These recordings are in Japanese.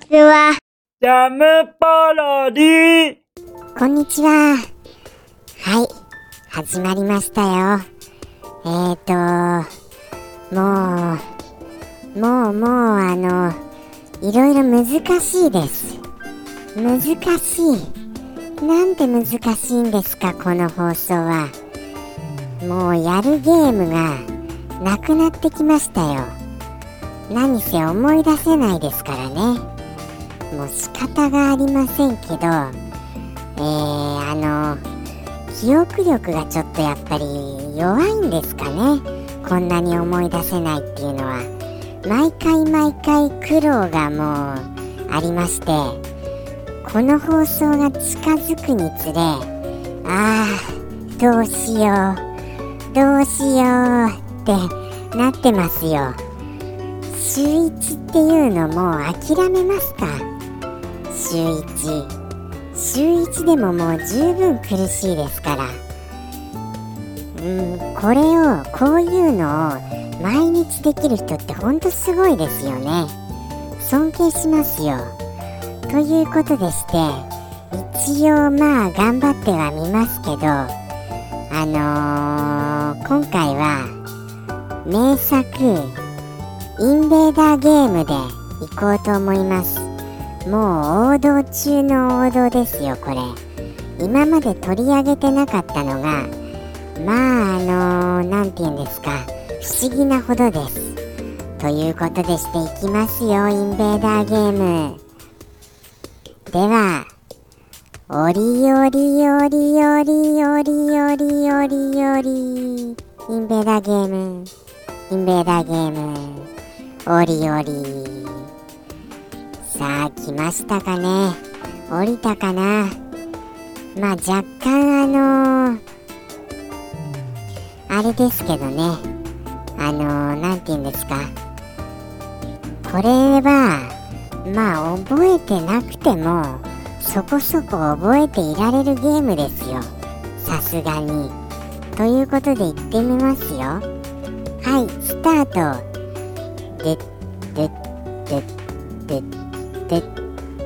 ちは。ジャムパロディこんにちは。はい、始まりましたよ。えーと、もう、もうもうあの、いろいろ難しいです。難しい。なんで難しいんですか、この放送は。もうやるゲームがなくなってきましたよ。何せ思い出せないですからね。もう仕方がありませんけど、えー、あの、記憶力がちょっとやっぱり弱いんですかね。こんなに思い出せないっていうのは。毎回毎回苦労がもうありまして、この放送が近づくにつれ、ああ、どうしよう、どうしようってなってますよ。週1っていうのもう諦めますか週1週1でももう十分苦しいですから。うんこれをこういうのを毎日できる人ってほんとすごいですよね。尊敬しますよ。ということでして一応まあ頑張ってはみますけどあのー、今回は名作インベーダーゲームで行こうと思います。もう王道中の王道ですよこれ。今まで取り上げてなかったのがまああの何、て言うんですか。不思議なほどです。ということでしていきますよインベーダーゲーム。ではおりおりおりおりおりおりおりおりインベーダーゲーム。インベーダーゲーム。おりおりさあ来ましたかね。降りたかな。まあ若干あのー、あれですけどね。あのー、て言うんですか。これはまあ覚えてなくてもそこそこ覚えていられるゲームですよ。さすがに。ということで行ってみますよ。はいスタート。ででででで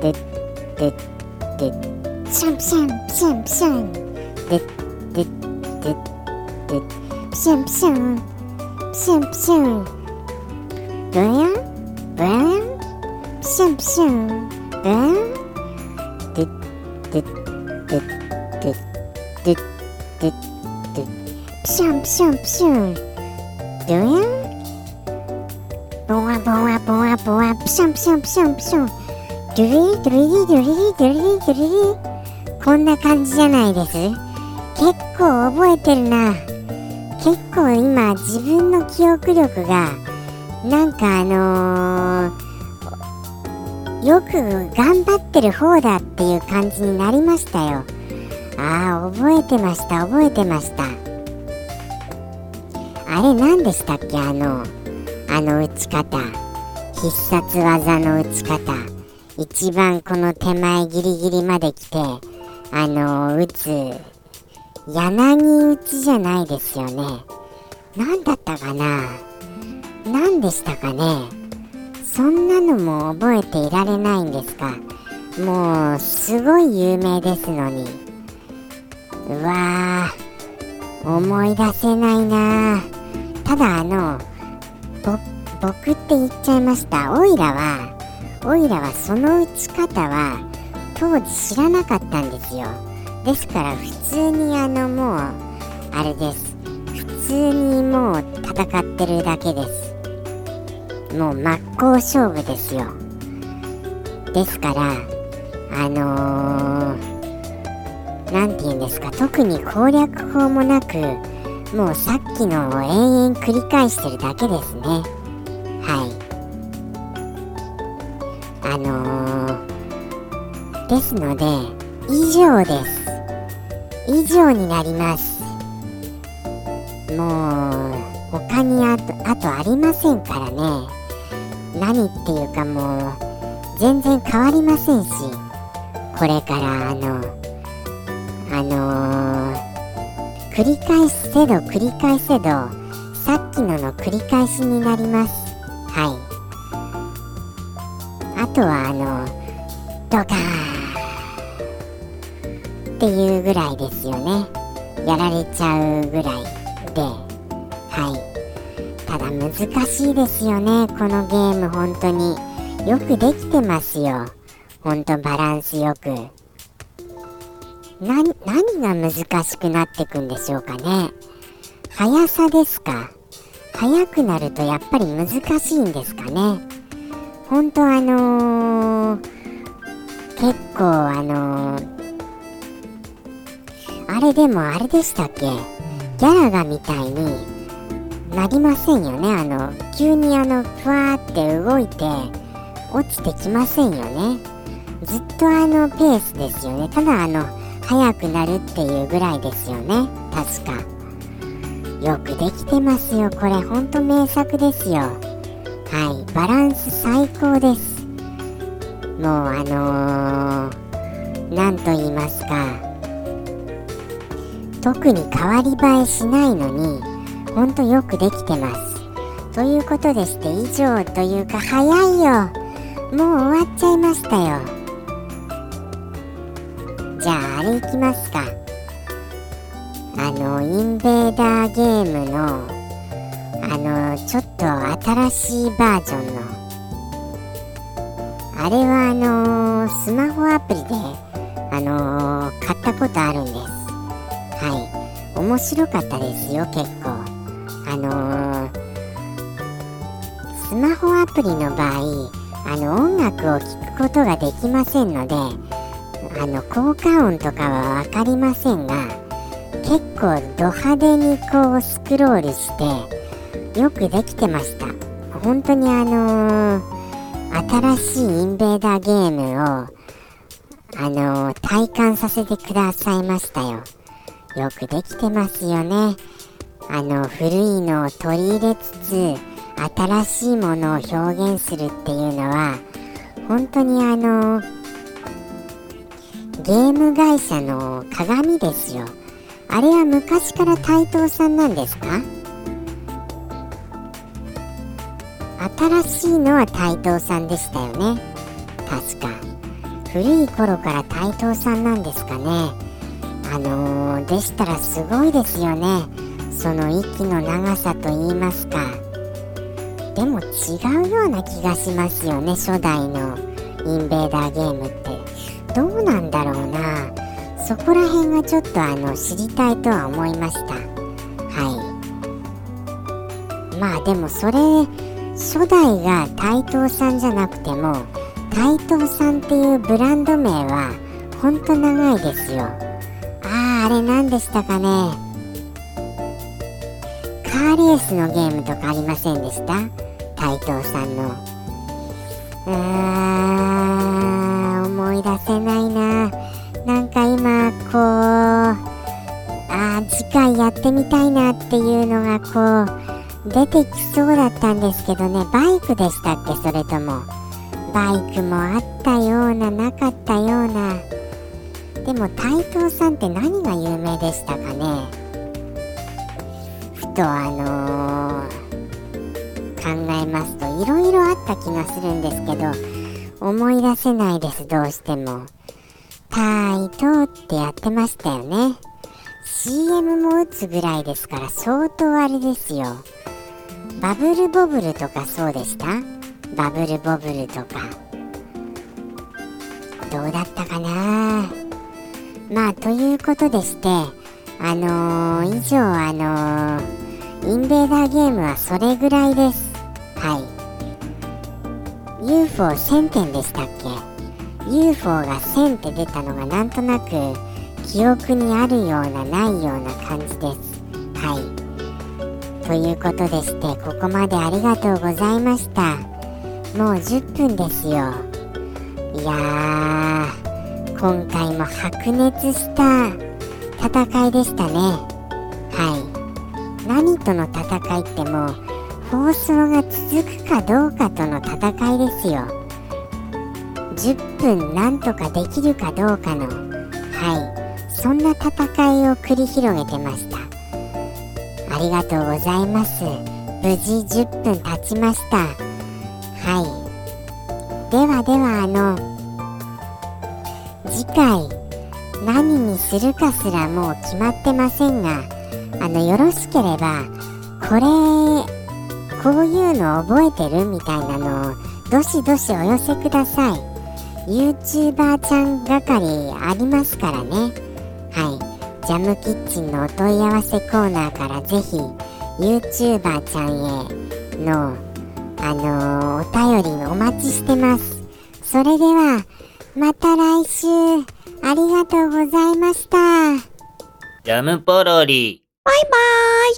でででシャンシャンシャンシャンででででシャンシャンシャンシャンブヤンブヤンシャンシャンブヤンでででででででシャンシャンシャンブヤンボワボワボワボワプシャンプシャンプシャンプシャンドゥリードゥリードゥリードゥリードゥリーこんな感じじゃないです。結構覚えてるな。結構今自分の記憶力がなんかあのー、よく頑張ってる方だっていう感じになりましたよ。ああ覚えてました覚えてました。あれ何でしたっけ？あのあの打ち方。必殺技の打ち方。一番この手前ギリギリまで来てあの打つ柳打ちじゃないですよね。何だったかな？何でしたかね？そんなのも覚えていられないんですか？もうすごい有名ですのに。うわー思い出せないな。ただあの僕って言っちゃいました。オイラはオイラはその打ち方は当時知らなかったんですよ。ですから普通にあのもうあれです。普通にもう戦ってるだけです。もう真っ向勝負ですよ。ですからあの何、ー、て言うんですか。特に攻略法もなくもうさっきのを延々繰り返してるだけですね。ですので以上です。以上になります。もう他にあとあとありませんからね。何っていうかもう全然変わりませんしこれからあのあのー繰り返せど繰り返せどさっきのの繰り返しになります。はい。あとはあのドカーン。っていうぐらいですよね。やられちゃうぐらいで。はい。ただ難しいですよね。このゲーム本当に。よくできてますよ。ほんとバランスよく。何が難しくなってくんでしょうかね。速さですか。速くなるとやっぱり難しいんですかね。本当あのー、結構あのー、れでもあれでしたっけ？ギャラがみたいになりませんよね。あの急にあのふわーって動いて落ちてきませんよね。ずっとあのペースですよね。ただあの速くなるっていうぐらいですよね。確か。よくできてますよ。これほんと名作ですよ。はい。バランス最高です。もうあの何、ー、と言いますか特に変わり映えしないのにほんとよくできてます。ということでして以上というか早いよ。もう終わっちゃいましたよ。じゃああれいきますか。あのインベーダーゲームのあのちょっと新しいバージョンの。あれはあのスマホアプリであの買ったことあるんです。面白かったですよ結構。あのスマホアプリの場合あの音楽を聴くことができませんのであの効果音とかは分かりませんが結構ド派手にこうスクロールしてよくできてました。本当にあのー、新しいインベーダーゲームをあのー、体感させてくださいましたよ。よくできてますよね。あの古いのを取り入れつつ新しいものを表現するっていうのは本当にあのゲーム会社の鏡ですよ。あれは昔から台東さんなんですか？新しいのは台東さんでしたよね。確か。古い頃から台東さんなんですかね。あのー、でしたらすごいですよね。その息の長さと言いますか。でも違うような気がしますよね初代のインベーダーゲームって。どうなんだろうな。そこら辺はちょっとあの知りたいとは思いました。はい。まあでもそれ初代が台東さんじゃなくても台東さんっていうブランド名はほんと長いですよ。あれ何でしたかね？カーレースのゲームとかありませんでした？斎藤さんの。あー思い出せないな。なんか今こうあ次回やってみたいなっていうのがこう出てきそうだったんですけどね。バイクでしたっけ？それとも。バイクもあったようななかったような。でも斎藤さんって何が有名でしたかね？ふとあのー考えますといろいろあった気がするんですけど思い出せないですどうしても。タイトってやってましたよね。CM も打つぐらいですから相当あれですよ。バブルボブルとかそうでした？バブルボブルとか。どうだったかな？まあということでしてあのー、以上あのー、インベーダーゲームはそれぐらいです。はい。UFO1000 点でしたっけ？UFO が1000って出たのがなんとなく記憶にあるようなないような感じです。はい。ということでしてここまでありがとうございました。もう10分ですよ。いやー。今回も白熱した戦いでしたね。はい。何との戦いってもう放送が続くかどうかとの戦いですよ。10分なんとかできるかどうかのはい。そんな戦いを繰り広げてました。ありがとうございます。無事10分経ちました。はい。ではではあの次回何にするかすらもう決まってませんがあのよろしければこれこういうの覚えてるみたいなのをどしどしお寄せください。YouTuber ちゃん係ありますからね。はい。ジャムキッチンのお問い合わせコーナーからぜひ YouTuber ちゃんへのあのーお便りお待ちしてます。それではまた来週。ありがとうございました。ジャムポロリ。バイバーイ